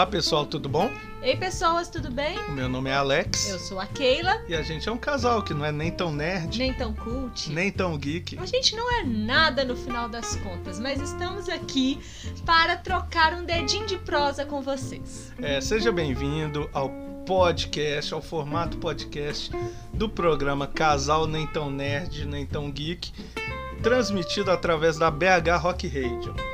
Olá pessoal, tudo bom? Ei pessoas, tudo bem? O meu nome é Alex. Eu sou a Keila. E a gente é um casal que não é nem tão nerd, nem tão cult, nem tão geek. A gente não é nada no final das contas, mas estamos aqui para trocar um dedinho de prosa com vocês. É, seja bem-vindo ao podcast, ao formato podcast do programa Casal Nem Tão Nerd, Nem Tão Geek, transmitido através da BH Rock Radio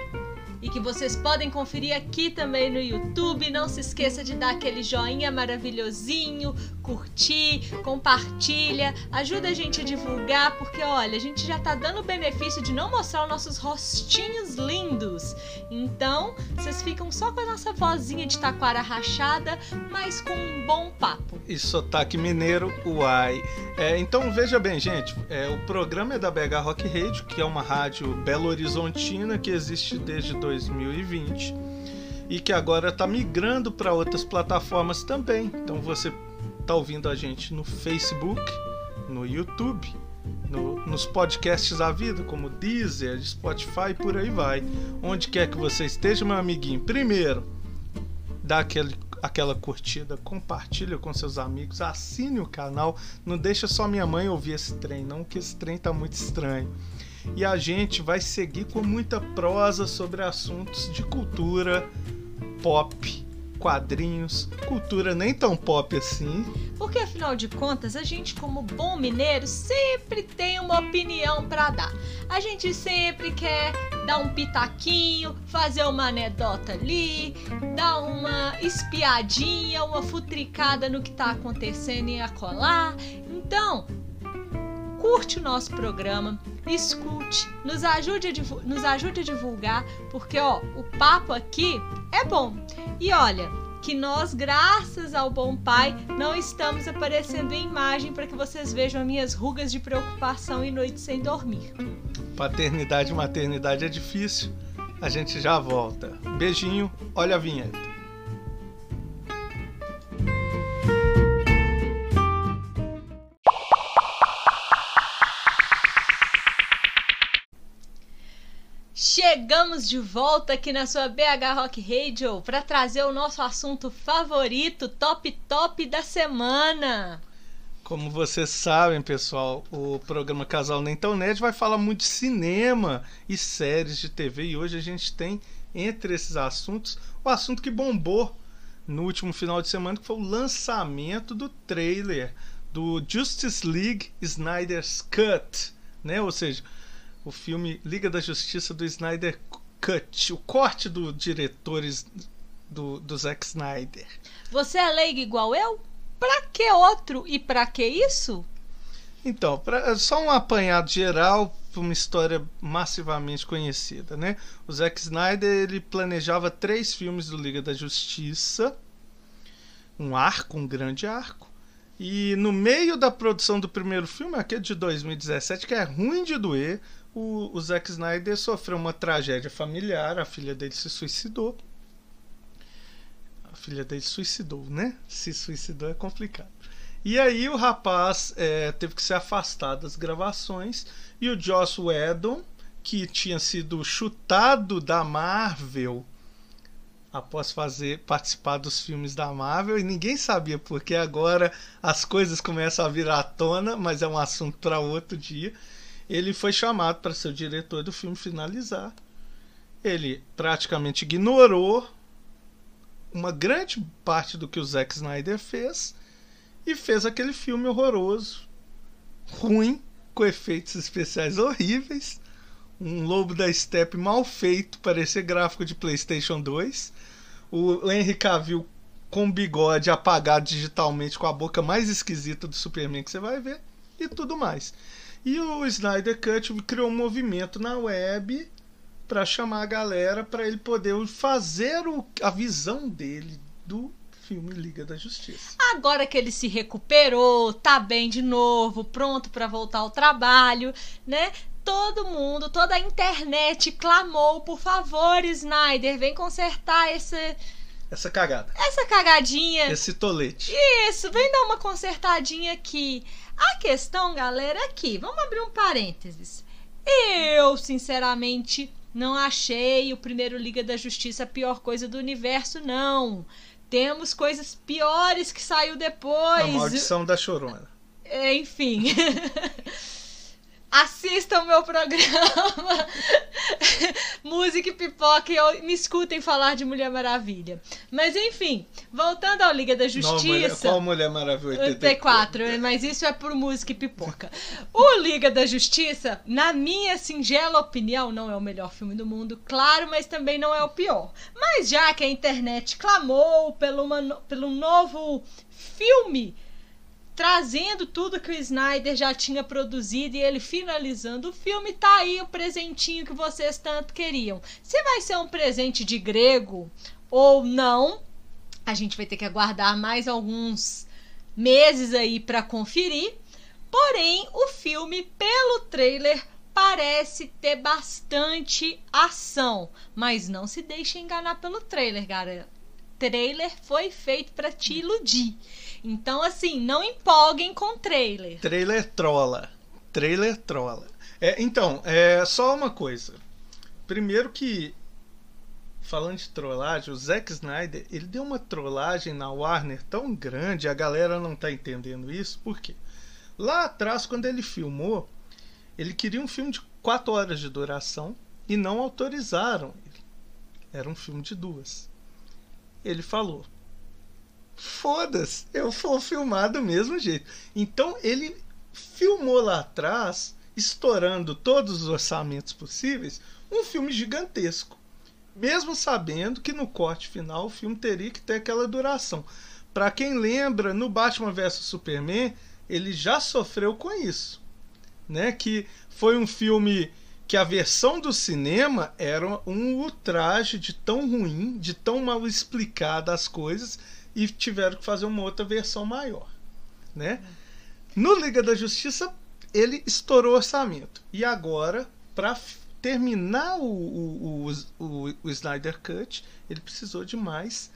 e que vocês podem conferir aqui também no YouTube. Não se esqueça de dar aquele joinha maravilhosinho, curtir, compartilha, ajuda a gente a divulgar, porque olha, a gente já tá dando o benefício de não mostrar os nossos rostinhos lindos. Então, vocês ficam só com a nossa vozinha de taquara rachada, mas com um bom papo. E sotaque mineiro, uai. É, então veja bem, gente, é, o programa é da BH Rock Radio, que é uma rádio Belo Horizontina que existe desde 2020 e que agora está migrando para outras plataformas também. Então você está ouvindo a gente no Facebook, no YouTube, no, nos podcasts da vida, como Deezer, Spotify, por aí vai. Onde quer que você esteja, meu amiguinho, primeiro, dá aquele, aquela curtida, compartilha com seus amigos, assine o canal, não deixa só minha mãe ouvir esse trem, não, que esse trem tá muito estranho e a gente vai seguir com muita prosa sobre assuntos de cultura pop, quadrinhos, cultura nem tão pop assim. Porque afinal de contas, a gente como bom mineiro sempre tem uma opinião para dar. A gente sempre quer dar um pitaquinho, fazer uma anedota ali, dar uma espiadinha, uma futricada no que tá acontecendo e acolá. Então, curte o nosso programa, escute, nos ajude, a nos ajude a divulgar, porque ó, o papo aqui é bom. E olha, que nós, graças ao bom pai, não estamos aparecendo em imagem para que vocês vejam as minhas rugas de preocupação e noites sem dormir. Paternidade e maternidade é difícil. A gente já volta. Beijinho, olha a vinheta. Chegamos de volta aqui na sua BH Rock Radio para trazer o nosso assunto favorito, top top da semana. Como vocês sabem, pessoal, o programa Casal Nem Tão Nerd vai falar muito de cinema e séries de TV e hoje a gente tem entre esses assuntos o assunto que bombou no último final de semana, que foi o lançamento do trailer do Justice League Snyder's Cut, né? Ou seja, o filme Liga da Justiça do Snyder Cut, o corte do diretores do, do Zack Snyder. Você é leigo igual eu? Pra que outro e pra que isso? Então, pra, só um apanhado geral uma história massivamente conhecida, né? O Zack Snyder ele planejava três filmes do Liga da Justiça, um arco, um grande arco, e no meio da produção do primeiro filme, aquele de 2017, que é ruim de doer, o, o Zack Snyder sofreu uma tragédia familiar, a filha dele se suicidou. A filha dele suicidou, né? Se suicidou é complicado. E aí o rapaz é, teve que ser afastado das gravações e o Joss Whedon, que tinha sido chutado da Marvel após fazer participar dos filmes da Marvel e ninguém sabia porque agora as coisas começam a vir à tona, mas é um assunto para outro dia ele foi chamado para ser o diretor do filme finalizar. Ele praticamente ignorou uma grande parte do que o Zack Snyder fez e fez aquele filme horroroso, ruim, com efeitos especiais horríveis, um lobo da steppe mal feito, parecia gráfico de PlayStation 2, o Henry Cavill com bigode apagado digitalmente com a boca mais esquisita do Superman que você vai ver e tudo mais. E o Snyder Cut criou um movimento na web para chamar a galera para ele poder fazer o, a visão dele do filme Liga da Justiça. Agora que ele se recuperou, tá bem de novo, pronto para voltar ao trabalho, né? Todo mundo, toda a internet clamou, por favor, Snyder, vem consertar esse essa cagada. Essa cagadinha. Esse tolete. Isso, vem dar uma consertadinha aqui. A questão, galera, é que, vamos abrir um parênteses. Eu, sinceramente, não achei o primeiro Liga da Justiça a pior coisa do universo, não. Temos coisas piores que saiu depois. A maldição da chorona. Enfim. assistam meu programa Música e Pipoca e me escutem falar de Mulher Maravilha. Mas enfim, voltando ao Liga da Justiça. Não, qual Mulher Maravilha? 84, mas isso é por Música e Pipoca. o Liga da Justiça, na minha singela opinião, não é o melhor filme do mundo, claro, mas também não é o pior. Mas já que a internet clamou pelo, uma, pelo novo filme trazendo tudo que o Snyder já tinha produzido e ele finalizando o filme, tá aí o presentinho que vocês tanto queriam. Se vai ser um presente de grego ou não, a gente vai ter que aguardar mais alguns meses aí para conferir. Porém, o filme, pelo trailer, parece ter bastante ação, mas não se deixe enganar pelo trailer, galera. Trailer foi feito para te iludir. Então, assim, não empolguem com trailer. Trailer trola. Trailer trola. É, então, é só uma coisa. Primeiro que falando de trollagem, o Zack Snyder, ele deu uma trollagem na Warner tão grande, a galera não tá entendendo isso, por quê? Lá atrás, quando ele filmou, ele queria um filme de 4 horas de duração e não autorizaram. Era um filme de duas. Ele falou: foda-se, eu vou filmar do mesmo jeito. Então ele filmou lá atrás, estourando todos os orçamentos possíveis, um filme gigantesco. Mesmo sabendo que no corte final o filme teria que ter aquela duração. Para quem lembra, no Batman vs Superman, ele já sofreu com isso, né? Que foi um filme que a versão do cinema era um ultraje de tão ruim, de tão mal explicada as coisas, e tiveram que fazer uma outra versão maior, né? No Liga da Justiça ele estourou o orçamento e agora para terminar o, o, o, o, Snyder Cut ele precisou de mais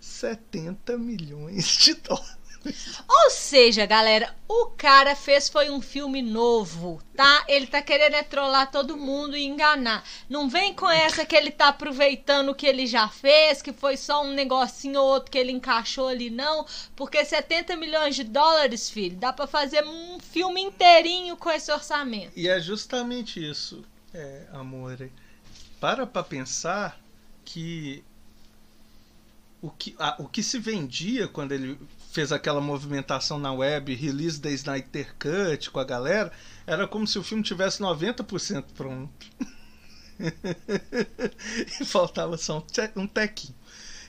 70 milhões de dólares. Ou seja, galera, o cara fez foi um filme novo, tá? Ele tá querendo é trollar todo mundo e enganar. Não vem com essa que ele tá aproveitando o que ele já fez, que foi só um negocinho ou outro que ele encaixou ali, não. Porque 70 milhões de dólares, filho, dá para fazer um filme inteirinho com esse orçamento. E é justamente isso, é, amor. Para pra pensar que o que, a, o que se vendia quando ele fez aquela movimentação na web, release da Snyder Cut com a galera, era como se o filme tivesse 90% pronto. e faltava só um tequinho.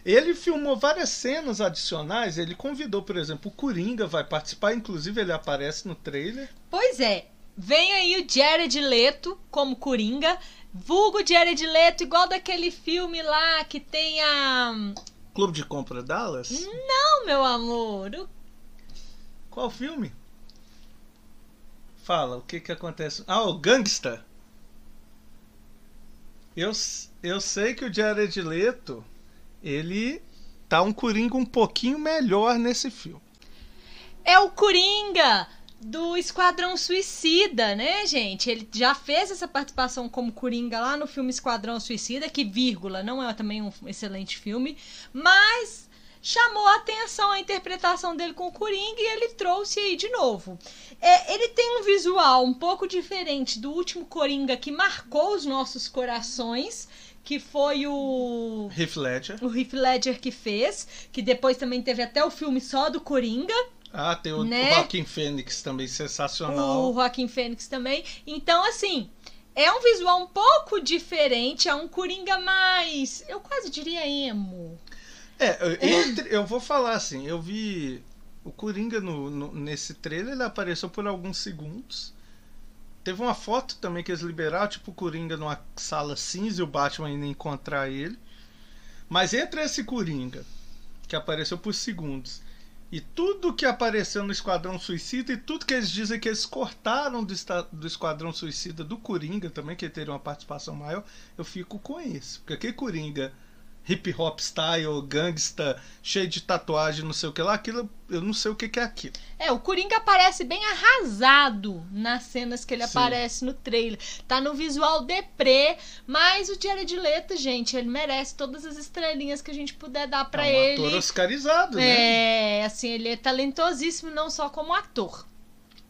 Ele filmou várias cenas adicionais. Ele convidou, por exemplo, o Coringa vai participar. Inclusive, ele aparece no trailer. Pois é. Vem aí o Jared Leto como Coringa. Vulgo Jared Leto, igual daquele filme lá que tem a Clube de Compra Dallas? Não, meu amor. Qual filme? Fala, o que que acontece? Ah, o Gangsta. Eu, eu sei que o Jared Leto, ele tá um Coringa um pouquinho melhor nesse filme. É o Coringa do Esquadrão Suicida, né, gente? Ele já fez essa participação como Coringa lá no filme Esquadrão Suicida, que, vírgula, não é também um excelente filme, mas chamou a atenção a interpretação dele com o Coringa e ele trouxe aí de novo. É, ele tem um visual um pouco diferente do último Coringa que marcou os nossos corações, que foi o Heath Ledger. O Heath Ledger que fez, que depois também teve até o filme só do Coringa. Ah, tem o, né? o Joaquim Fênix também, sensacional. O Joaquim Fênix também. Então, assim, é um visual um pouco diferente, é um Coringa mais. Eu quase diria emo. É, entre, eu vou falar assim, eu vi o Coringa no, no, nesse trailer, ele apareceu por alguns segundos. Teve uma foto também que eles liberaram, tipo o Coringa numa sala cinza e o Batman indo encontrar ele. Mas entre esse Coringa, que apareceu por segundos, e tudo que apareceu no Esquadrão Suicida e tudo que eles dizem que eles cortaram do, do Esquadrão Suicida do Coringa também, que teria uma participação maior, eu fico com isso. Porque aquele Coringa hip hop style, gangsta, cheio de tatuagem, não sei o que lá, aquilo eu não sei o que, que é aquilo. É, o Coringa aparece bem arrasado nas cenas que ele Sim. aparece no trailer. Tá no visual deprê, mas o Jared Leto, gente, ele merece todas as estrelinhas que a gente puder dar pra é um ele. ator oscarizado, né? É, assim, ele é talentosíssimo não só como ator.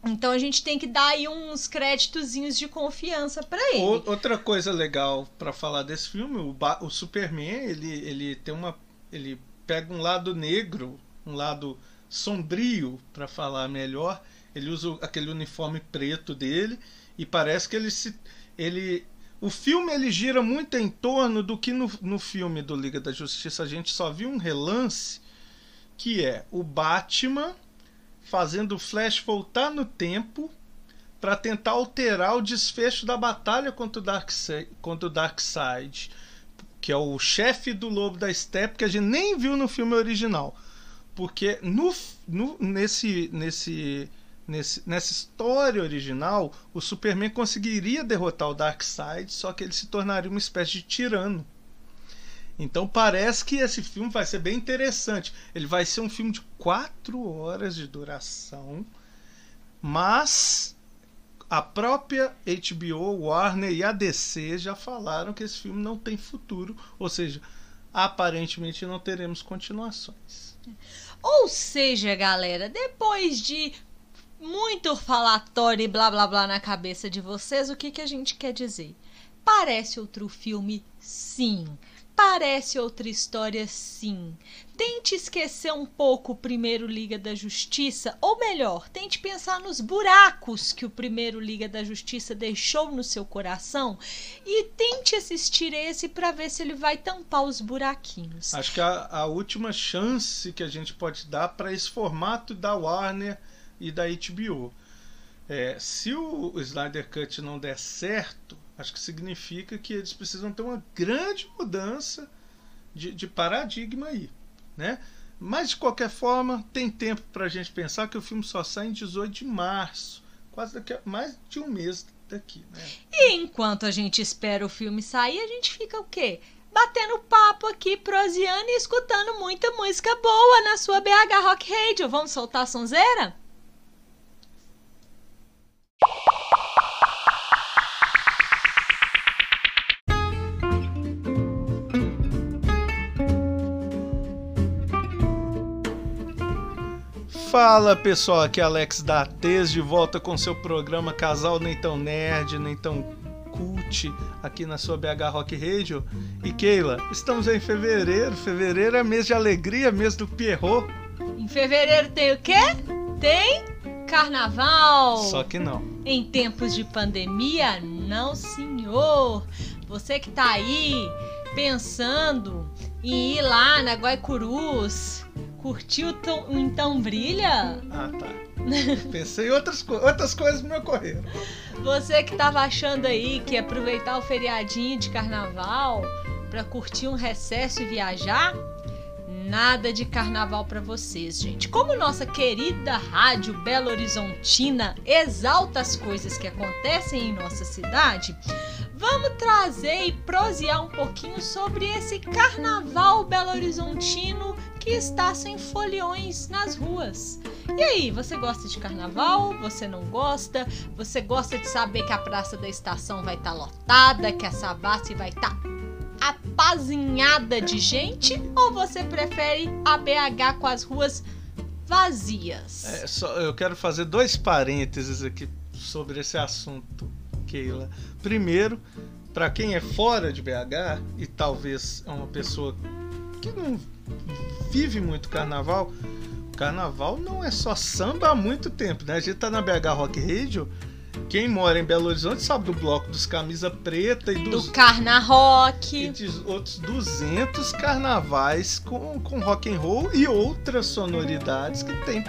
Então a gente tem que dar aí uns créditozinhos de confiança pra ele. Outra coisa legal pra falar desse filme, o, Ba- o Superman, ele, ele tem uma. ele pega um lado negro, um lado sombrio, pra falar melhor. Ele usa aquele uniforme preto dele e parece que ele se. ele o filme ele gira muito em torno do que no, no filme do Liga da Justiça a gente só viu um relance que é o Batman fazendo o Flash voltar no tempo para tentar alterar o desfecho da batalha contra o Darkseid, contra o que é o chefe do Lobo da Steppe que a gente nem viu no filme original. Porque no, no- nesse, nesse, nesse, nessa história original, o Superman conseguiria derrotar o Darkseid, só que ele se tornaria uma espécie de tirano. Então parece que esse filme vai ser bem interessante. Ele vai ser um filme de quatro horas de duração, mas a própria HBO, Warner e a DC já falaram que esse filme não tem futuro, ou seja, aparentemente não teremos continuações. Ou seja, galera, depois de muito falatório e blá blá blá na cabeça de vocês, o que, que a gente quer dizer? Parece outro filme, sim. Parece outra história, sim. Tente esquecer um pouco o primeiro Liga da Justiça, ou melhor, tente pensar nos buracos que o primeiro Liga da Justiça deixou no seu coração e tente assistir esse para ver se ele vai tampar os buraquinhos. Acho que a, a última chance que a gente pode dar para esse formato da Warner e da HBO. É, se o, Snyder Cut não der certo, acho que significa que eles precisam ter uma grande mudança de, de paradigma aí. Né? Mas de qualquer forma, tem tempo para a gente pensar que o filme só sai em 18 de março, quase daqui a mais de um mês daqui. Né? E enquanto a gente espera o filme sair, a gente fica o quê? Batendo papo aqui, proseando e escutando muita música boa na sua BH Rock Radio. Vamos soltar a sonzeira? Fala pessoal, aqui é Alex da Atez de volta com seu programa Casal Nem Tão Nerd, Nem Tão Cult, aqui na sua BH Rock Radio. E Keila, estamos em fevereiro, fevereiro é mês de alegria, mês do Pierrot, Em fevereiro tem o quê? Tem carnaval. só que não. Em tempos de pandemia, não, senhor. Você que tá aí pensando em ir lá na Guaicurus, curtir o Tom- o Então Brilha? Ah, tá. Pensei em outras, co outras coisas me ocorreram. Você que tava achando aí que aproveitar o feriadinho de carnaval pra curtir um recesso e viajar, nada de carnaval pra vocês, gente. Como nossa querida rádio Belo Horizontina exalta as coisas que acontecem em nossa cidade, vamos trazer e prosear um pouquinho sobre esse carnaval belo horizontino que está sem foliões nas ruas. E aí, você gosta de carnaval? Você não gosta? Você gosta de saber que a Praça da Estação vai estar lotada, que a Savassi vai estar apazinhada de gente? Ou você prefere a BH com as ruas vazias? É, só, eu quero fazer dois parênteses aqui sobre esse assunto, Keila. Primeiro, para quem é fora de BH e talvez é uma pessoa que não vive muito carnaval, carnaval não é só samba há muito tempo, né? A gente tá na BH Rock Radio. Quem mora em Belo Horizonte sabe do bloco dos camisa preta e dos Do Carna e Rock. de outros 200 carnavais com, com rock and roll e outras sonoridades que tem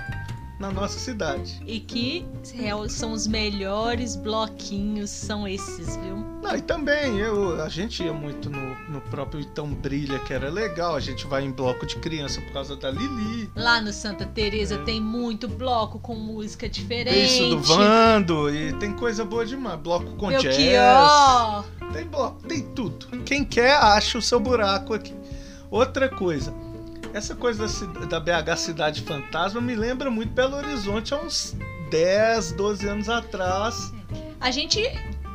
na nossa cidade. E que real- são os melhores bloquinhos, são esses, viu? Não, e também eu, a gente ia muito no, no próprio Então Brilha, que era legal. A gente vai em bloco de criança por causa da Lili. Lá no Santa Teresa É. tem muito bloco com música diferente. Beijo do Vando, e tem coisa boa demais. Bloco com jazz. Belchior. Tem bloco, tem tudo. Quem quer, acha o seu buraco aqui. Outra coisa, essa coisa da, BH Cidade Fantasma me lembra muito Belo Horizonte há uns 10, 12 anos atrás. A gente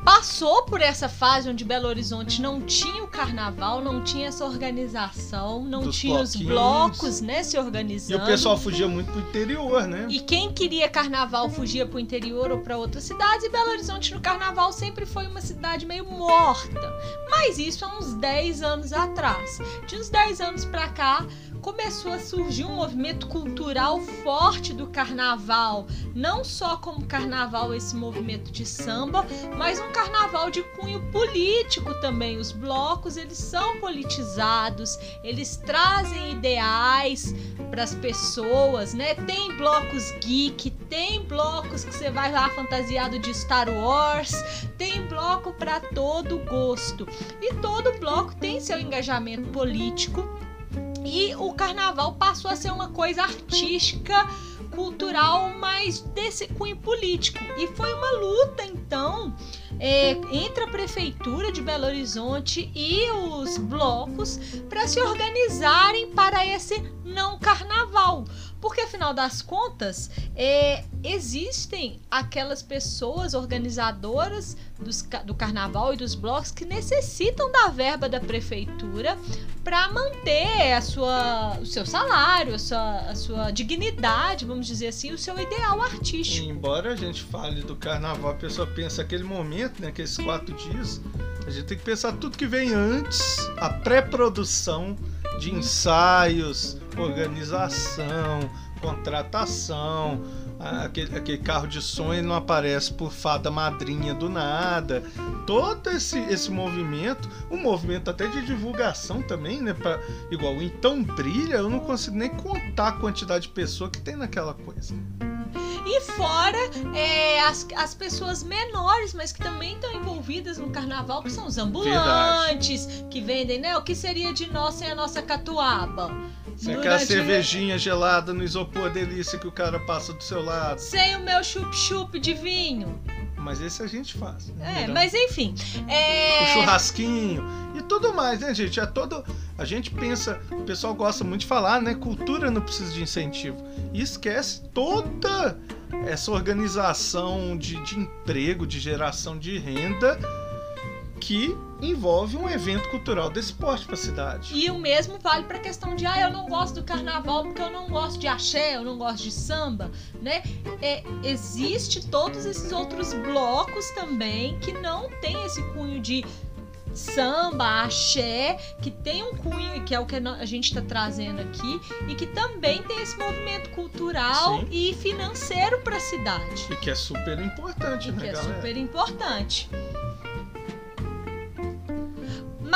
passou por essa fase onde Belo Horizonte não tinha o carnaval, não tinha essa organização, não Dos tinha os bloquinhos. blocos, né, se E organizando. o pessoal fugia muito pro interior, né? E quem queria carnaval fugia pro interior ou para outras cidades, e Belo Horizonte no carnaval sempre foi uma cidade meio morta. Mas isso há uns 10 anos atrás. De uns 10 anos pra cá, começou a surgir um movimento cultural forte do carnaval, não só como carnaval esse movimento de samba, mas um carnaval de cunho político também. Os blocos, eles são politizados, eles trazem ideais para as pessoas, né? Tem blocos geek, tem blocos que você vai lá fantasiado de Star Wars, tem bloco para todo gosto. E todo bloco tem seu engajamento político. E o carnaval passou a ser uma coisa artística, cultural, mas desse cunho político. E foi uma luta, então, é, entre a prefeitura de Belo Horizonte e os blocos para se organizarem para esse não carnaval. Porque, afinal das contas, é, existem aquelas pessoas organizadoras dos do carnaval e dos blocos que necessitam da verba da prefeitura para manter a sua, o seu salário, a sua, a sua dignidade, vamos dizer assim, o seu ideal artístico. E embora a gente fale do carnaval, a pessoa pensa aquele momento, né, aqueles quatro dias, a gente tem que pensar tudo que vem antes, a pré-produção de ensaios, organização, contratação, aquele, aquele carro de som ele não aparece por fada madrinha do nada. Todo esse, esse movimento, um movimento até de divulgação também, né? Pra, igual Então Brilha, eu não consigo nem contar a quantidade de pessoa que tem naquela coisa. E fora é, as, as pessoas menores, mas que também estão envolvidas no carnaval, que são os ambulantes, que vendem, né? O que seria de nós sem a nossa catuaba? Sem aquela cervejinha gelada no isopor delícia que o cara passa do seu lado. Sem o meu chup-chup de vinho. Mas esse a gente faz. né? É, mas enfim. É... O churrasquinho e tudo mais, né, gente? É todo. A gente pensa, o pessoal gosta muito de falar, né? Cultura não precisa de incentivo. E esquece toda essa organização de, de emprego, de geração de renda que envolve um evento cultural desse porte para a cidade. E o mesmo vale para a questão de, ah, eu não gosto do carnaval porque eu não gosto de axé, eu não gosto de samba, né? É, existe todos esses outros blocos também que não tem esse cunho de samba, axé, que tem um cunho que é o que a gente está trazendo aqui e que também tem esse movimento cultural Sim. e financeiro para a cidade. E que é super importante, E né, que é galera? super importante.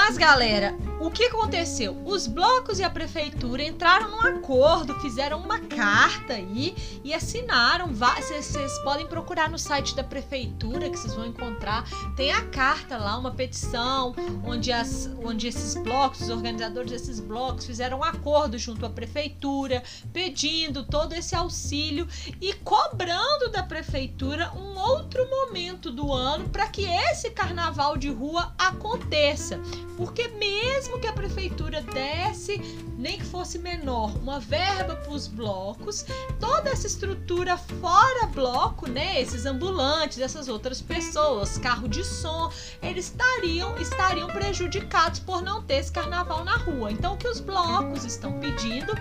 Mas, galera, o que aconteceu? Os blocos e a prefeitura entraram num acordo, fizeram uma carta aí e assinaram. Vocês podem procurar no site da prefeitura que vocês vão encontrar. Tem a carta lá, uma petição, onde, as, onde esses blocos, os organizadores desses blocos, fizeram um acordo junto à prefeitura, pedindo todo esse auxílio e cobrando da prefeitura um outro momento do ano para que esse carnaval de rua aconteça. Porque mesmo que a prefeitura desse, nem que fosse menor, uma verba para os blocos, toda essa estrutura fora bloco, né, esses ambulantes, essas outras pessoas, carro de som, eles estariam estariam prejudicados por não ter esse carnaval na rua. Então o que os blocos estão pedindo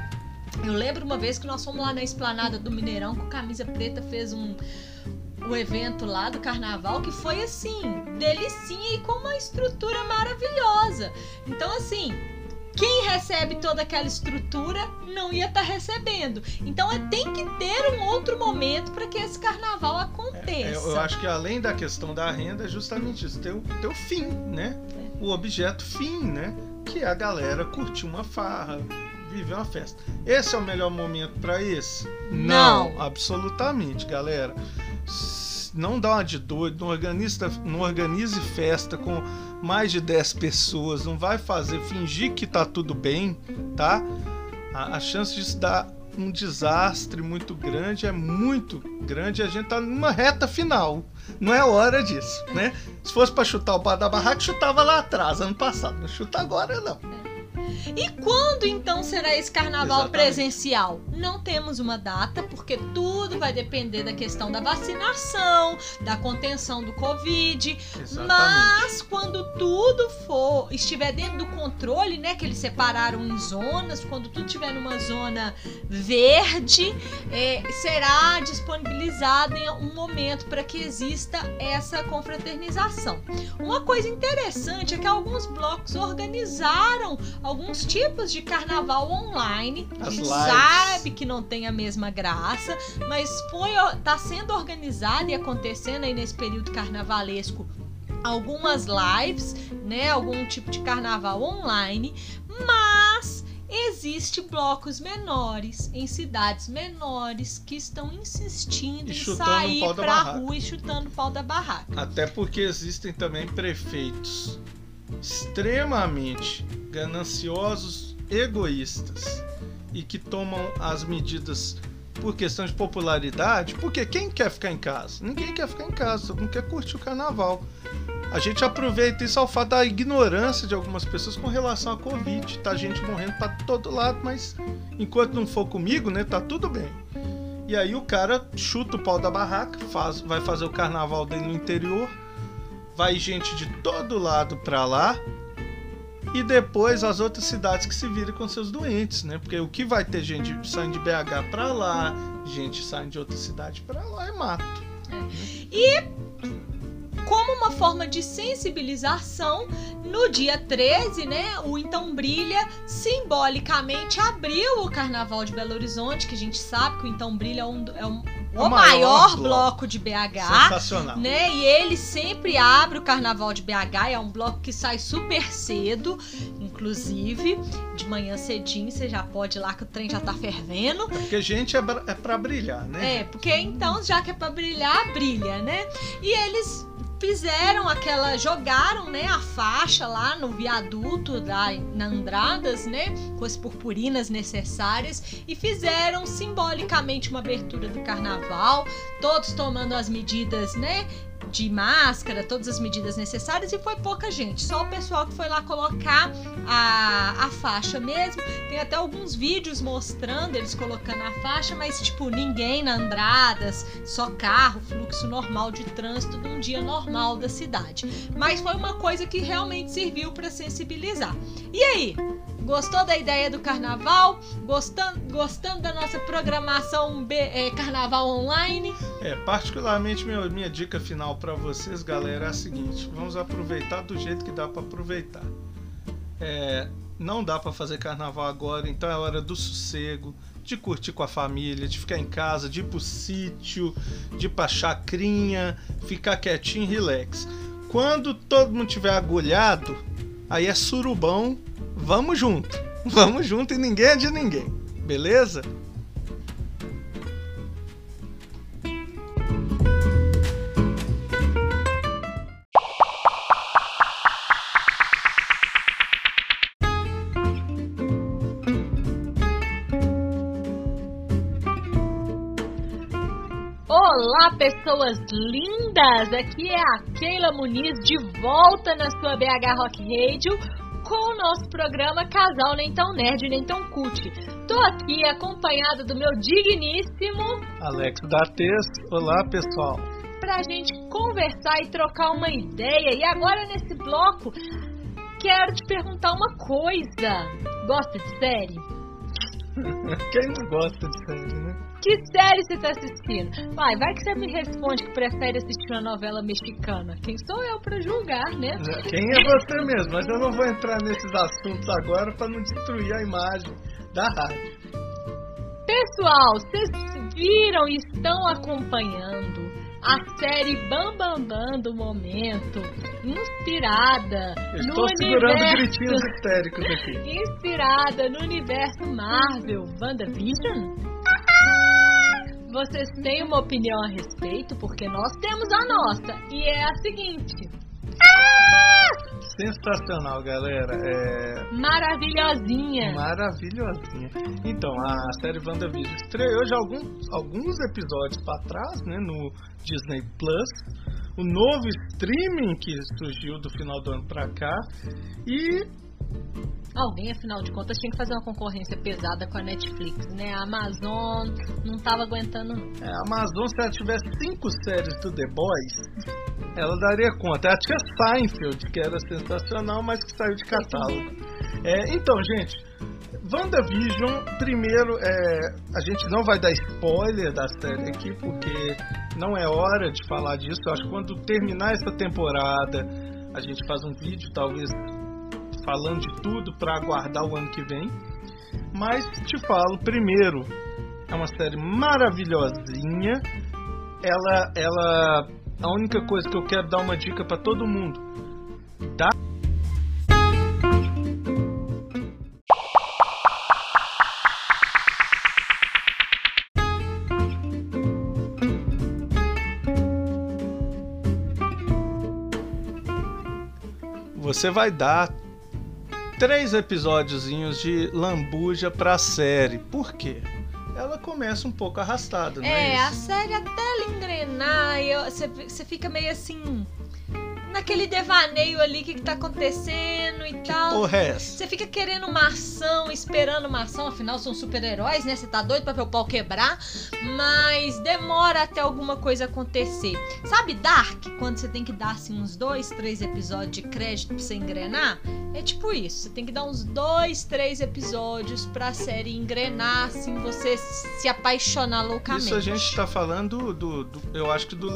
eu lembro uma vez que nós fomos lá na esplanada do Mineirão com camisa preta, fez um, um evento lá do carnaval que foi assim, delicinha e com uma estrutura maravilhosa. Então, assim, quem recebe toda aquela estrutura não ia estar recebendo. Então, é, tem que ter um outro momento para que esse carnaval É, aconteça. eu acho que além da questão da renda, é justamente isso, ter o, o fim, né? O objeto fim, né? Que é a galera curtir uma farra, viver uma festa. Esse é o melhor momento para esse? Não. absolutamente, galera. Não dá uma de doido, não, organiza, não organize festa com mais de 10 pessoas, não vai fazer, fingir que tá tudo bem, tá? A, a chance disso dar um desastre muito grande é muito grande a gente tá numa reta final. Não é hora disso, né? Se fosse para chutar o bar da barraca, chutava lá atrás, ano passado. Não chuta agora, não. E quando então será esse carnaval Exatamente. presencial? Não temos uma data, porque tudo vai depender da questão da vacinação, da contenção do Covid. Exatamente. Mas quando tudo for estiver dentro do controle, né, que eles separaram em zonas, quando tudo estiver numa zona verde, é, será disponibilizado em um momento para que exista essa confraternização. Uma coisa interessante é que alguns blocos organizaram alguns tipos de carnaval online. A As gente lives. sabe que não tem a mesma graça, mas foi tá sendo organizado e acontecendo aí nesse período carnavalesco algumas lives, né, algum tipo de carnaval online, mas existe blocos menores em cidades menores que estão insistindo em sair barraca. rua e chutando o pau da barraca. Até porque existem também prefeitos extremamente gananciosos, egoístas e que tomam as medidas por questão de popularidade, porque quem quer ficar em casa? Ninguém quer ficar em casa, todo mundo quer curtir o carnaval. A gente aproveita isso ao fato da ignorância de algumas pessoas com relação à Covid. Tá gente morrendo pra todo lado, mas enquanto não for comigo, né, tá tudo bem. E aí o cara chuta o pau da barraca, faz, vai fazer o carnaval dele no interior, vai gente de todo lado pra lá. E depois as outras cidades que se viram com seus doentes, né? Porque o que vai ter gente saindo de BH pra lá, gente saindo de outra cidade pra lá é mato. Como uma forma de sensibilização, no dia 13, né, o Então Brilha simbolicamente abriu o Carnaval de Belo Horizonte, que a gente sabe que o Então Brilha é, um, é um- o, O maior, maior bloco. de BH. Sensacional. Né? E ele sempre abre o Carnaval de BH, é um bloco que sai super cedo, inclusive, de manhã cedinho, você já pode ir lá que o trem já tá fervendo. Porque gente é, é pra brilhar, né? É, porque então, já que é pra brilhar, brilha, né? E eles fizeram aquela. jogaram, né, a faixa lá no viaduto da na Andradas, né? Com as purpurinas necessárias e fizeram simbolicamente uma abertura do carnaval, todos tomando as medidas, né? De máscara, todas as medidas necessárias, e foi pouca gente, só o pessoal que foi lá colocar a, a faixa mesmo. Tem até alguns vídeos mostrando eles colocando a faixa, mas tipo, ninguém na Andradas, só carro, fluxo normal de trânsito num dia normal da cidade. Mas foi uma coisa que realmente serviu para sensibilizar. E aí? Gostou da ideia do carnaval? Gostando, gostando da nossa programação é, carnaval online? É, particularmente minha, dica final pra vocês, galera, é a seguinte: vamos aproveitar do jeito que dá pra aproveitar. É, não dá pra fazer carnaval agora, então é hora do sossego, de curtir com a família, de ficar em casa, de ir pro sítio, de ir pra chacrinha, ficar quietinho, relax. Quando todo mundo tiver agulhado, aí é surubão, vamos junto. Vamos junto e ninguém é de ninguém. Beleza? Olá, pessoas lindas! Aqui é a Keila Muniz de volta na sua BH Rock Radio com o nosso programa Casal Nem Tão Nerd Nem Tão Cult. Tô aqui acompanhada do meu digníssimo Alex Dates, olá pessoal. pra gente conversar e trocar uma ideia. E agora nesse bloco, quero te perguntar uma coisa. Gosta de série? Quem não gosta de série? Que série você tá assistindo? Vai, vai que você me responde que prefere assistir uma novela mexicana. Quem sou eu pra julgar, né? Quem é você mesmo? Mas eu não vou entrar nesses assuntos agora para não destruir a imagem da rádio. Pessoal, vocês viram e estão acompanhando a série Bam Bam Bam do momento, inspirada Eu no estou segurando universo, gritinhos histéricos aqui. inspirada no universo Marvel, WandaVision? Vocês têm uma opinião a respeito? Porque nós temos a nossa. E é a seguinte: Sensacional, galera. É maravilhosinha. maravilhosinha. Então, a série WandaVision estreou já alguns, alguns episódios para trás, né, no Disney Plus. O novo streaming que surgiu do final do ano pra cá. E Alguém, afinal de contas, tinha que fazer uma concorrência pesada com a Netflix, né? A Amazon não tava aguentando. É, a Amazon, se ela tivesse cinco séries do The Boys, ela daria conta. Ela tinha Seinfeld, que era sensacional, mas que saiu de catálogo. É, então, gente, WandaVision, primeiro, é, a gente não vai dar spoiler da série aqui, porque não é hora de falar disso. Eu acho que quando terminar essa temporada, a gente faz um vídeo, talvez falando de tudo para aguardar o ano que vem. Mas te falo, primeiro, é uma série maravilhosinha. Ela, ela, a única coisa que eu quero dar uma dica para todo mundo, dá você vai dar três episódiozinhos de lambuja pra série. Por quê? Ela começa um pouco arrastada, não é? É, a série até ela engrenar, você fica meio assim naquele devaneio ali, o que, que tá acontecendo e que tal. Porra é Você fica querendo uma ação, esperando uma ação, afinal são super-heróis, né? Você tá doido pra ver o pau quebrar, mas demora até alguma coisa acontecer. Sabe Dark, quando você tem que dar assim uns dois, três episódios de crédito pra você engrenar? É tipo isso, você tem que dar uns dois, três episódios pra série engrenar, assim, você se apaixonar loucamente. Isso a gente tá falando do, do eu acho que do,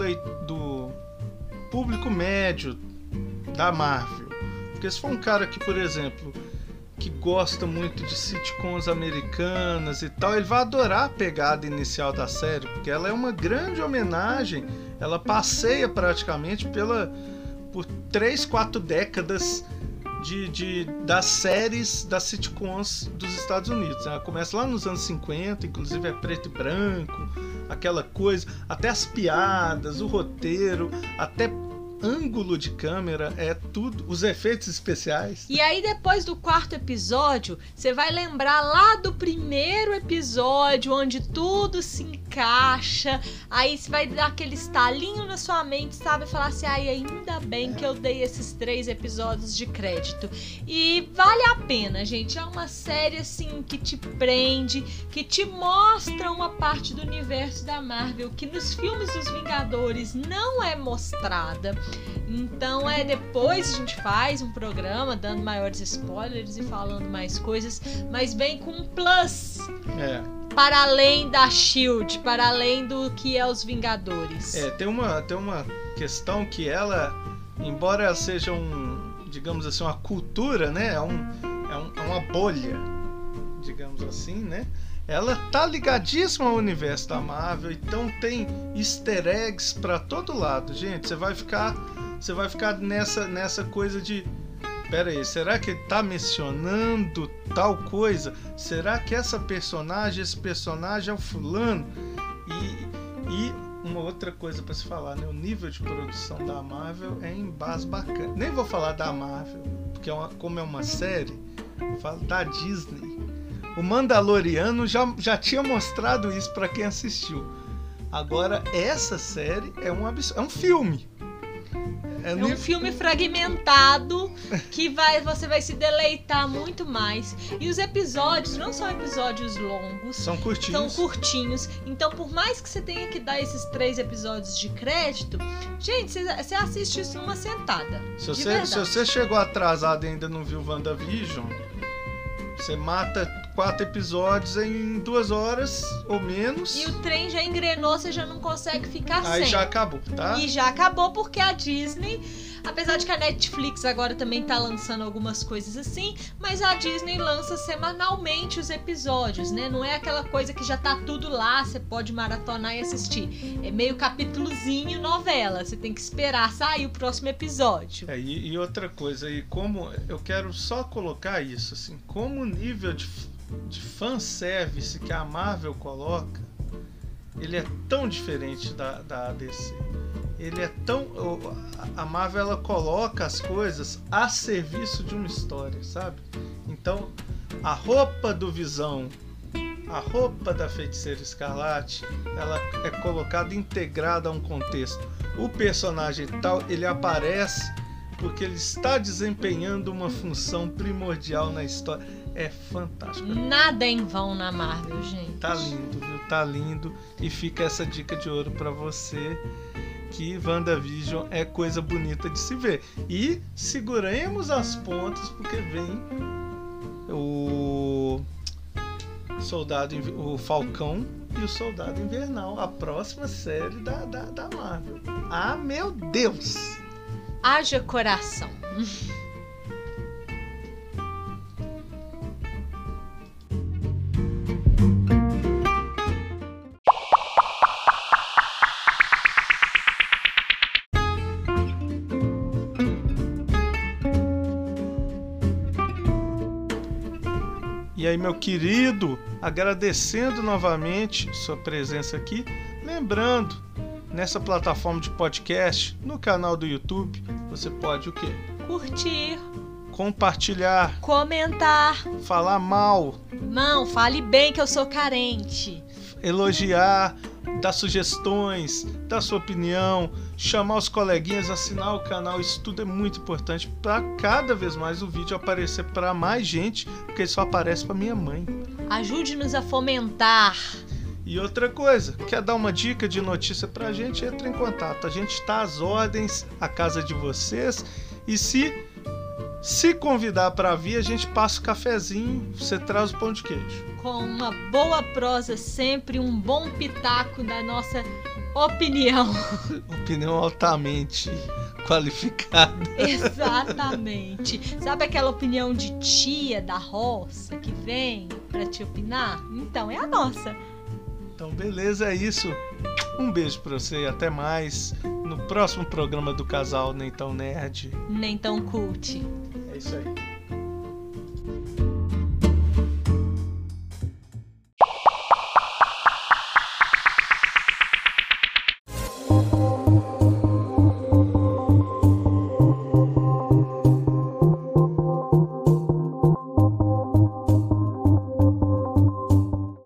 do público médio da Marvel. Porque se for um cara que, por exemplo, que gosta muito de sitcoms americanas e tal, ele vai adorar a pegada inicial da série, porque ela é uma grande homenagem, ela passeia praticamente pela por três, quatro décadas de, de, das séries das sitcoms dos Estados Unidos. Ela começa lá nos anos 50, inclusive é preto e branco, aquela coisa, até as piadas, o roteiro, até ângulo de câmera, é tudo, os efeitos especiais. E aí depois do quarto episódio, você vai lembrar lá do primeiro episódio onde tudo se encaixa. Aí você vai dar aquele estalinho na sua mente, sabe, falar assim: "Ai, ainda bem que eu dei esses três episódios de crédito". E vale a pena, gente. É uma série assim que te prende, que te mostra uma parte do universo da Marvel que nos filmes dos Vingadores não é mostrada. Então é depois a gente faz um programa dando maiores spoilers e falando mais coisas, mas vem com um plus. É. Para além da Shield, para além do que é os Vingadores. É, tem uma, tem uma questão que ela, embora ela seja um, digamos assim, uma cultura, né? É, um, é, um, é uma bolha, digamos assim, né? Ela tá ligadíssima ao universo da Marvel, então tem easter eggs para todo lado, gente. Você vai ficar, você vai ficar nessa nessa coisa de Pera aí, será que ele tá mencionando tal coisa? Será que essa personagem, esse personagem é o fulano? E, e uma outra coisa para se falar, né? O nível de produção da Marvel é em base bacana. Nem vou falar da Marvel, porque é uma, como é uma série, eu falo da Disney o Mandaloriano já, já tinha mostrado isso para quem assistiu. Agora, essa série é um, é um filme. É, é um filme fragmentado que vai, você vai se deleitar muito mais. E os episódios não são episódios longos. São curtinhos. São curtinhos. Então, por mais que você tenha que dar esses três episódios de crédito, gente, você, você assiste isso numa sentada. Se você, se você chegou atrasado e ainda não viu WandaVision, você mata quatro episódios em duas horas ou menos. E o trem já engrenou, você já não consegue ficar Aí sem. Aí já acabou, tá? E já acabou porque a Disney Apesar de que a Netflix agora também tá lançando algumas coisas assim, mas a Disney lança semanalmente os episódios, né? Não é aquela coisa que já tá tudo lá, você pode maratonar e assistir. É meio capítulozinho novela, você tem que esperar sair o próximo episódio. É, e, e outra coisa, e como eu quero só colocar isso, assim, como o nível de, de fanservice que a Marvel coloca, ele é tão diferente da, da DC ele é tão a Marvel ela coloca as coisas a serviço de uma história, sabe? Então, a roupa do Visão, a roupa da Feiticeira Escarlate, ela é colocada integrada a um contexto. O personagem tal, ele aparece porque ele está desempenhando uma função primordial na história. É fantástico. Nada em vão na Marvel, gente. Tá lindo, viu? Tá lindo. E fica essa dica de ouro para você que WandaVision é coisa bonita de se ver. E seguremos as pontas porque vem o Soldado o Falcão e o Soldado Invernal, a próxima série da, da, da Marvel. Ah, meu Deus! Haja coração. querido, agradecendo novamente sua presença aqui, lembrando, nessa plataforma de podcast, no canal do YouTube, você pode o quê? Curtir, Compartilhar, comentar. falar mal, Não, fale bem que eu sou carente. elogiar, dar sugestões, dar sua opinião, chamar os coleguinhas, assinar o canal. Isso tudo é muito importante para cada vez mais o vídeo aparecer para mais gente, porque só aparece para minha mãe. Ajude-nos a fomentar. E outra coisa, quer dar uma dica de notícia pra gente? Entre em contato. A gente está às ordens, a casa de vocês. E se se convidar para vir, a gente passa o cafezinho, você traz o pão de queijo. Com uma boa prosa, sempre um bom pitaco da nossa opinião. Opinião altamente qualificada. Exatamente. Sabe aquela opinião de tia da roça que vem pra te opinar? Então é a nossa. Então, beleza, é isso. Um beijo pra você e até mais no próximo programa do casal Nem Tão Nerd. Nem tão cult. É isso aí.